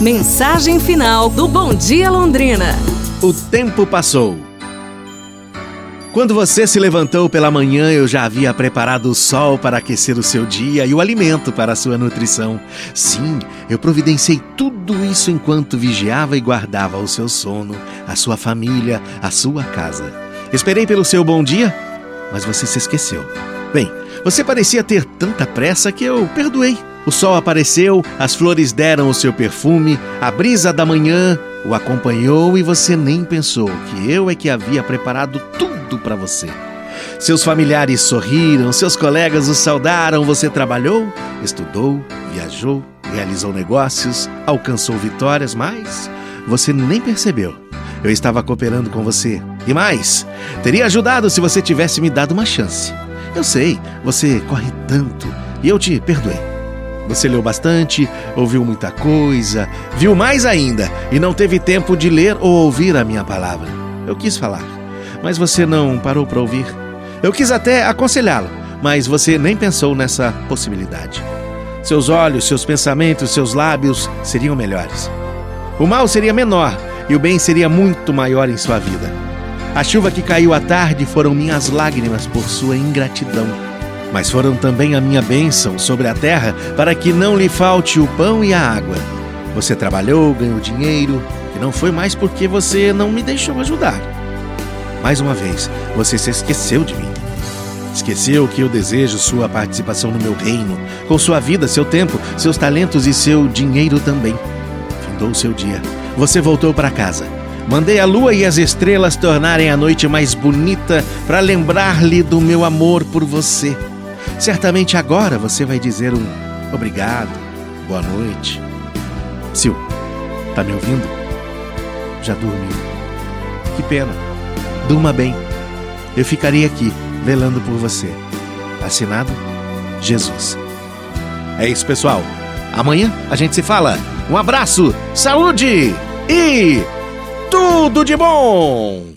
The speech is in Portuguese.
Mensagem final do Bom Dia Londrina. O tempo passou. Quando você se levantou pela manhã, eu já havia preparado o sol para aquecer o seu dia e o alimento para a sua nutrição. Sim, eu providenciei tudo isso enquanto vigiava e guardava o seu sono, a sua família, a sua casa. Esperei pelo seu bom dia, mas você se esqueceu. Bem, você parecia ter tanta pressa que eu perdoei. O sol apareceu, as flores deram o seu perfume, a brisa da manhã o acompanhou e você nem pensou que eu é que havia preparado tudo para você. Seus familiares sorriram, seus colegas o saudaram, você trabalhou, estudou, viajou, realizou negócios, alcançou vitórias, mas você nem percebeu. Eu estava cooperando com você. E mais, teria ajudado se você tivesse me dado uma chance. Eu sei, você corre tanto e eu te perdoei. Você leu bastante, ouviu muita coisa, viu mais ainda e não teve tempo de ler ou ouvir a minha palavra. Eu quis falar, mas você não parou para ouvir. Eu quis até aconselhá-lo, mas você nem pensou nessa possibilidade. Seus olhos, seus pensamentos, seus lábios seriam melhores. O mal seria menor e o bem seria muito maior em sua vida. A chuva que caiu à tarde foram minhas lágrimas por sua ingratidão mas foram também a minha bênção sobre a terra, para que não lhe falte o pão e a água. Você trabalhou, ganhou dinheiro, e não foi mais porque você não me deixou ajudar. Mais uma vez, você se esqueceu de mim. Esqueceu que eu desejo sua participação no meu reino, com sua vida, seu tempo, seus talentos e seu dinheiro também. Findou seu dia. Você voltou para casa. Mandei a lua e as estrelas tornarem a noite mais bonita para lembrar-lhe do meu amor por você. Certamente agora você vai dizer um obrigado, boa noite. Sil, tá me ouvindo? Já dormiu. Que pena. Durma bem. Eu ficaria aqui, velando por você. Assinado Jesus. É isso, pessoal. Amanhã a gente se fala. Um abraço, saúde e tudo de bom!